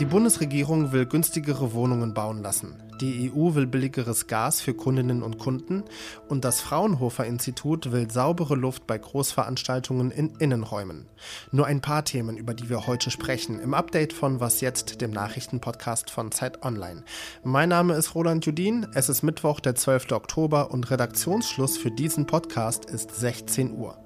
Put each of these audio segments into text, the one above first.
Die Bundesregierung will günstigere Wohnungen bauen lassen. Die EU will billigeres Gas für Kundinnen und Kunden und das Fraunhofer Institut will saubere Luft bei Großveranstaltungen in Innenräumen. Nur ein paar Themen, über die wir heute sprechen, im Update von Was jetzt, dem Nachrichtenpodcast von Zeit Online. Mein Name ist Roland Judin, es ist Mittwoch, der 12. Oktober und Redaktionsschluss für diesen Podcast ist 16 Uhr.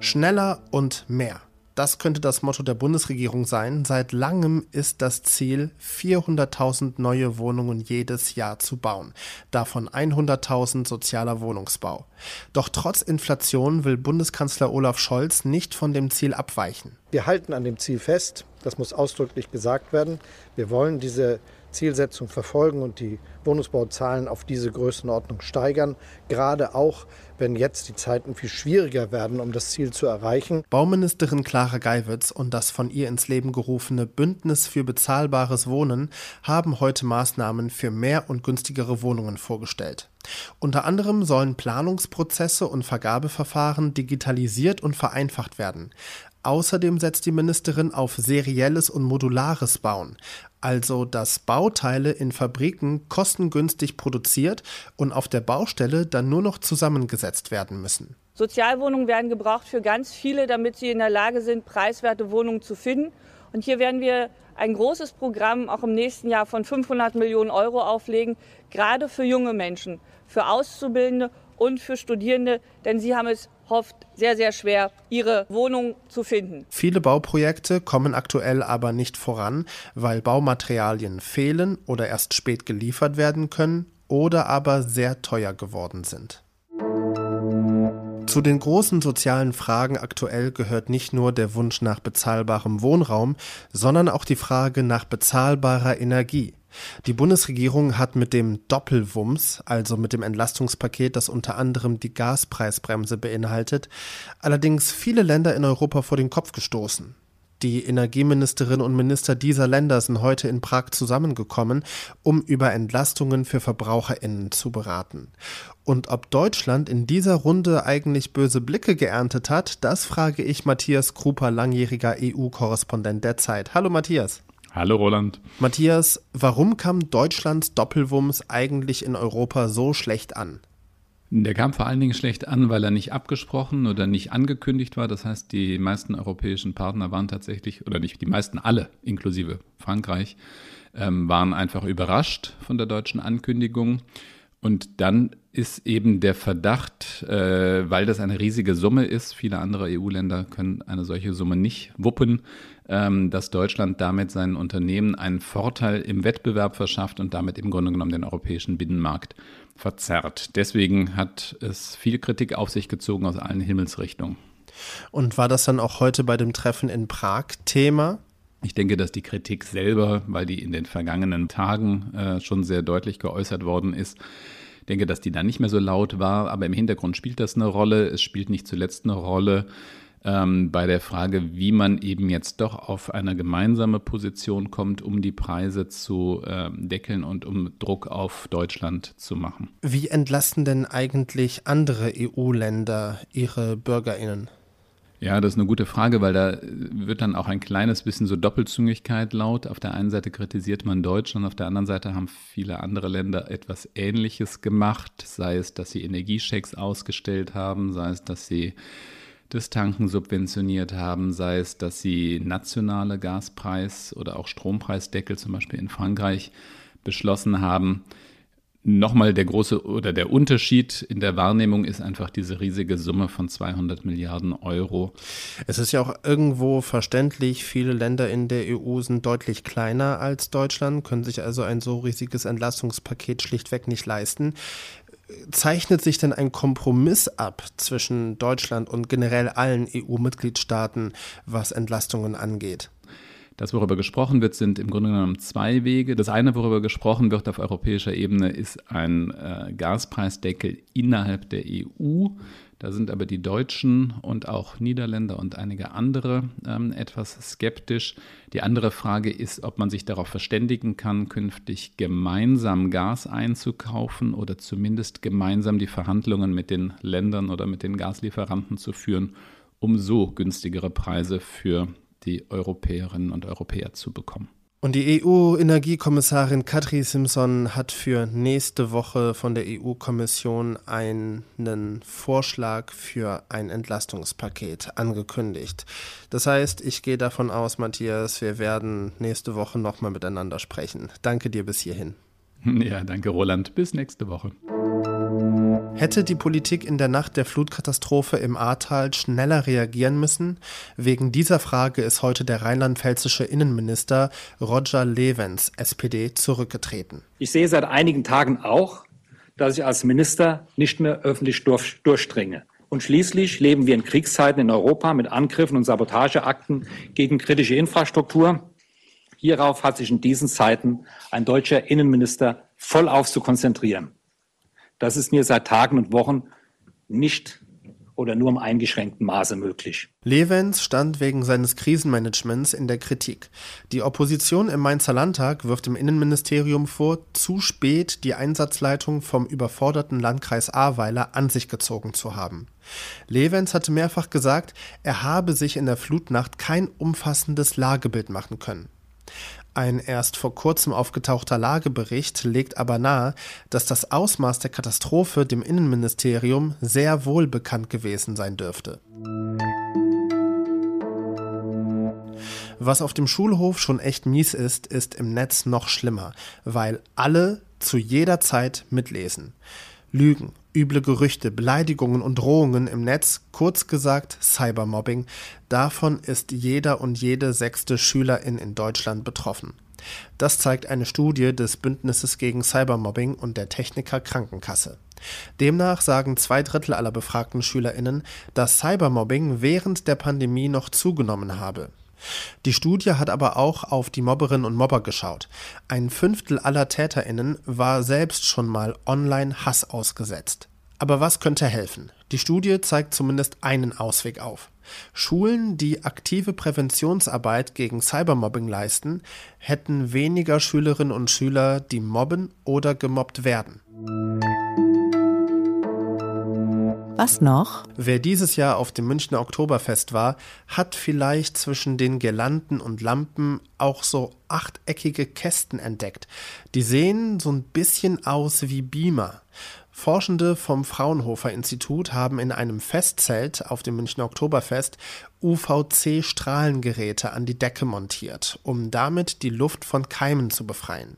Schneller und mehr. Das könnte das Motto der Bundesregierung sein. Seit langem ist das Ziel, 400.000 neue Wohnungen jedes Jahr zu bauen. Davon 100.000 sozialer Wohnungsbau. Doch trotz Inflation will Bundeskanzler Olaf Scholz nicht von dem Ziel abweichen. Wir halten an dem Ziel fest. Das muss ausdrücklich gesagt werden. Wir wollen diese Zielsetzung verfolgen und die Wohnungsbauzahlen auf diese Größenordnung steigern, gerade auch wenn jetzt die Zeiten viel schwieriger werden, um das Ziel zu erreichen. Bauministerin Clara Geiwitz und das von ihr ins Leben gerufene Bündnis für bezahlbares Wohnen haben heute Maßnahmen für mehr und günstigere Wohnungen vorgestellt. Unter anderem sollen Planungsprozesse und Vergabeverfahren digitalisiert und vereinfacht werden. Außerdem setzt die Ministerin auf serielles und modulares Bauen, also dass Bauteile in Fabriken kostengünstig produziert und auf der Baustelle dann nur noch zusammengesetzt werden müssen. Sozialwohnungen werden gebraucht für ganz viele, damit sie in der Lage sind, preiswerte Wohnungen zu finden. Und hier werden wir ein großes Programm auch im nächsten Jahr von 500 Millionen Euro auflegen, gerade für junge Menschen, für Auszubildende und für Studierende, denn sie haben es oft sehr, sehr schwer, ihre Wohnung zu finden. Viele Bauprojekte kommen aktuell aber nicht voran, weil Baumaterialien fehlen oder erst spät geliefert werden können oder aber sehr teuer geworden sind. Zu den großen sozialen Fragen aktuell gehört nicht nur der Wunsch nach bezahlbarem Wohnraum, sondern auch die Frage nach bezahlbarer Energie. Die Bundesregierung hat mit dem Doppelwumms, also mit dem Entlastungspaket, das unter anderem die Gaspreisbremse beinhaltet, allerdings viele Länder in Europa vor den Kopf gestoßen. Die Energieministerinnen und Minister dieser Länder sind heute in Prag zusammengekommen, um über Entlastungen für Verbraucherinnen zu beraten. Und ob Deutschland in dieser Runde eigentlich böse Blicke geerntet hat, das frage ich Matthias Kruper, langjähriger EU-Korrespondent der Zeit. Hallo Matthias. Hallo Roland. Matthias, warum kam Deutschlands Doppelwumms eigentlich in Europa so schlecht an? Der kam vor allen Dingen schlecht an, weil er nicht abgesprochen oder nicht angekündigt war. Das heißt, die meisten europäischen Partner waren tatsächlich, oder nicht die meisten, alle, inklusive Frankreich, ähm, waren einfach überrascht von der deutschen Ankündigung. Und dann ist eben der Verdacht, äh, weil das eine riesige Summe ist, viele andere EU-Länder können eine solche Summe nicht wuppen, ähm, dass Deutschland damit seinen Unternehmen einen Vorteil im Wettbewerb verschafft und damit im Grunde genommen den europäischen Binnenmarkt verzerrt. Deswegen hat es viel Kritik auf sich gezogen aus allen Himmelsrichtungen. Und war das dann auch heute bei dem Treffen in Prag Thema? Ich denke, dass die Kritik selber, weil die in den vergangenen Tagen äh, schon sehr deutlich geäußert worden ist, denke, dass die dann nicht mehr so laut war, aber im Hintergrund spielt das eine Rolle. Es spielt nicht zuletzt eine Rolle ähm, bei der Frage, wie man eben jetzt doch auf eine gemeinsame Position kommt, um die Preise zu äh, deckeln und um Druck auf Deutschland zu machen. Wie entlasten denn eigentlich andere EU-Länder ihre Bürgerinnen? Ja, das ist eine gute Frage, weil da wird dann auch ein kleines bisschen so Doppelzüngigkeit laut. Auf der einen Seite kritisiert man Deutschland, auf der anderen Seite haben viele andere Länder etwas Ähnliches gemacht, sei es, dass sie Energieschecks ausgestellt haben, sei es, dass sie das Tanken subventioniert haben, sei es, dass sie nationale Gaspreis- oder auch Strompreisdeckel zum Beispiel in Frankreich beschlossen haben nochmal der große oder der Unterschied in der Wahrnehmung ist einfach diese riesige Summe von 200 Milliarden Euro. Es ist ja auch irgendwo verständlich, viele Länder in der EU sind deutlich kleiner als Deutschland, können sich also ein so riesiges Entlastungspaket schlichtweg nicht leisten. Zeichnet sich denn ein Kompromiss ab zwischen Deutschland und generell allen EU-Mitgliedstaaten, was Entlastungen angeht? Das, worüber gesprochen wird, sind im Grunde genommen zwei Wege. Das eine, worüber gesprochen wird auf europäischer Ebene, ist ein äh, Gaspreisdeckel innerhalb der EU. Da sind aber die Deutschen und auch Niederländer und einige andere ähm, etwas skeptisch. Die andere Frage ist, ob man sich darauf verständigen kann, künftig gemeinsam Gas einzukaufen oder zumindest gemeinsam die Verhandlungen mit den Ländern oder mit den Gaslieferanten zu führen, um so günstigere Preise für die Europäerinnen und Europäer zu bekommen. Und die EU-Energiekommissarin Katri Simpson hat für nächste Woche von der EU-Kommission einen Vorschlag für ein Entlastungspaket angekündigt. Das heißt, ich gehe davon aus, Matthias, wir werden nächste Woche nochmal miteinander sprechen. Danke dir bis hierhin. Ja, danke Roland. Bis nächste Woche. Hätte die Politik in der Nacht der Flutkatastrophe im Ahrtal schneller reagieren müssen? Wegen dieser Frage ist heute der rheinland-pfälzische Innenminister Roger Levens, SPD, zurückgetreten. Ich sehe seit einigen Tagen auch, dass ich als Minister nicht mehr öffentlich durch, durchdringe. Und schließlich leben wir in Kriegszeiten in Europa mit Angriffen und Sabotageakten gegen kritische Infrastruktur. Hierauf hat sich in diesen Zeiten ein deutscher Innenminister vollauf zu konzentrieren. Das ist mir seit Tagen und Wochen nicht oder nur im eingeschränkten Maße möglich. Levens stand wegen seines Krisenmanagements in der Kritik. Die Opposition im Mainzer Landtag wirft dem Innenministerium vor, zu spät die Einsatzleitung vom überforderten Landkreis Ahrweiler an sich gezogen zu haben. Levens hatte mehrfach gesagt, er habe sich in der Flutnacht kein umfassendes Lagebild machen können. Ein erst vor kurzem aufgetauchter Lagebericht legt aber nahe, dass das Ausmaß der Katastrophe dem Innenministerium sehr wohl bekannt gewesen sein dürfte. Was auf dem Schulhof schon echt mies ist, ist im Netz noch schlimmer, weil alle zu jeder Zeit mitlesen. Lügen, üble Gerüchte, Beleidigungen und Drohungen im Netz, kurz gesagt Cybermobbing, davon ist jeder und jede sechste Schülerin in Deutschland betroffen. Das zeigt eine Studie des Bündnisses gegen Cybermobbing und der Techniker Krankenkasse. Demnach sagen zwei Drittel aller befragten Schülerinnen, dass Cybermobbing während der Pandemie noch zugenommen habe. Die Studie hat aber auch auf die Mobberinnen und Mobber geschaut. Ein Fünftel aller Täterinnen war selbst schon mal online Hass ausgesetzt. Aber was könnte helfen? Die Studie zeigt zumindest einen Ausweg auf. Schulen, die aktive Präventionsarbeit gegen Cybermobbing leisten, hätten weniger Schülerinnen und Schüler, die mobben oder gemobbt werden. Was noch? Wer dieses Jahr auf dem Münchner Oktoberfest war, hat vielleicht zwischen den Girlanden und Lampen auch so achteckige Kästen entdeckt. Die sehen so ein bisschen aus wie Beamer. Forschende vom Fraunhofer Institut haben in einem Festzelt auf dem Münchner Oktoberfest UVC-Strahlengeräte an die Decke montiert, um damit die Luft von Keimen zu befreien.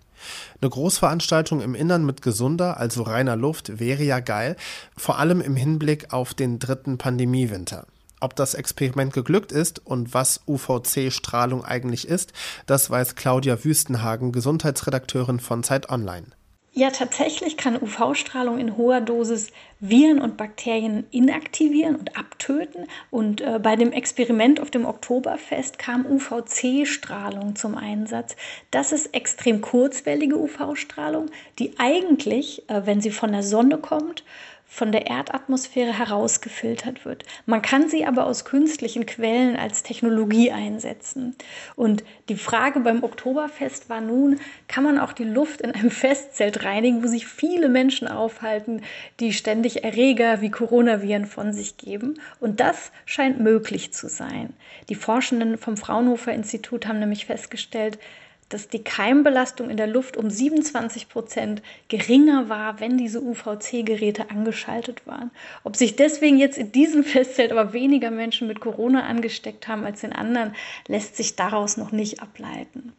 Eine Großveranstaltung im Innern mit gesunder, also reiner Luft wäre ja geil, vor allem im Hinblick auf den dritten Pandemiewinter. Ob das Experiment geglückt ist und was UVC-Strahlung eigentlich ist, das weiß Claudia Wüstenhagen, Gesundheitsredakteurin von Zeit Online. Ja, tatsächlich kann UV-Strahlung in hoher Dosis Viren und Bakterien inaktivieren und abtöten. Und äh, bei dem Experiment auf dem Oktoberfest kam UVC-Strahlung zum Einsatz. Das ist extrem kurzwellige UV-Strahlung, die eigentlich, äh, wenn sie von der Sonne kommt, von der Erdatmosphäre herausgefiltert wird. Man kann sie aber aus künstlichen Quellen als Technologie einsetzen. Und die Frage beim Oktoberfest war nun, kann man auch die Luft in einem Festzelt reinigen, wo sich viele Menschen aufhalten, die ständig Erreger wie Coronaviren von sich geben? Und das scheint möglich zu sein. Die Forschenden vom Fraunhofer Institut haben nämlich festgestellt, dass die Keimbelastung in der Luft um 27 Prozent geringer war, wenn diese UVC-Geräte angeschaltet waren. Ob sich deswegen jetzt in diesem Festzelt aber weniger Menschen mit Corona angesteckt haben als in anderen, lässt sich daraus noch nicht ableiten.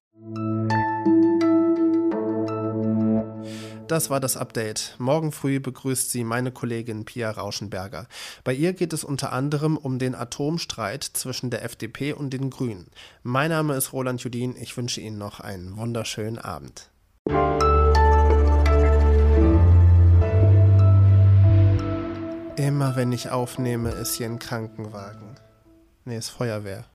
Das war das Update. Morgen früh begrüßt sie meine Kollegin Pia Rauschenberger. Bei ihr geht es unter anderem um den Atomstreit zwischen der FDP und den Grünen. Mein Name ist Roland Judin. Ich wünsche Ihnen noch einen wunderschönen Abend. Immer wenn ich aufnehme, ist hier ein Krankenwagen. Nee, ist Feuerwehr.